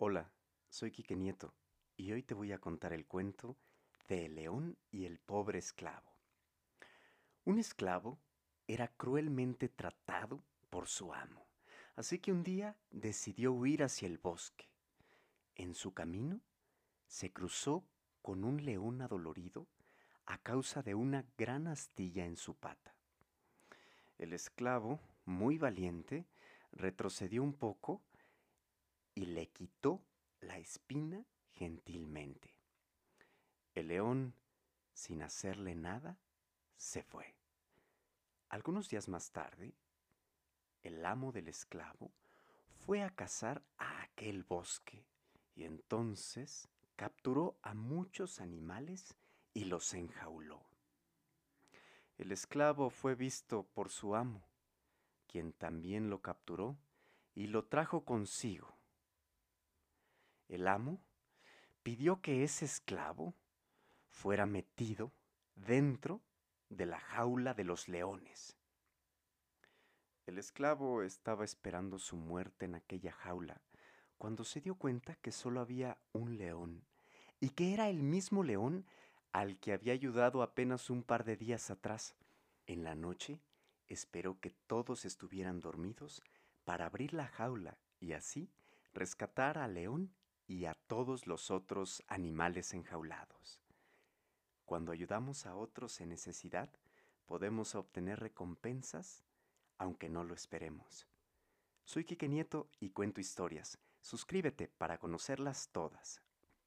Hola, soy Quique Nieto y hoy te voy a contar el cuento de El león y el pobre esclavo. Un esclavo era cruelmente tratado por su amo, así que un día decidió huir hacia el bosque. En su camino se cruzó con un león adolorido a causa de una gran astilla en su pata. El esclavo, muy valiente, retrocedió un poco y le quitó la espina gentilmente. El león, sin hacerle nada, se fue. Algunos días más tarde, el amo del esclavo fue a cazar a aquel bosque y entonces capturó a muchos animales y los enjauló. El esclavo fue visto por su amo, quien también lo capturó y lo trajo consigo el amo pidió que ese esclavo fuera metido dentro de la jaula de los leones. El esclavo estaba esperando su muerte en aquella jaula cuando se dio cuenta que solo había un león y que era el mismo león al que había ayudado apenas un par de días atrás. En la noche esperó que todos estuvieran dormidos para abrir la jaula y así rescatar al león y a todos los otros animales enjaulados. Cuando ayudamos a otros en necesidad, podemos obtener recompensas aunque no lo esperemos. Soy Quique Nieto y cuento historias. Suscríbete para conocerlas todas.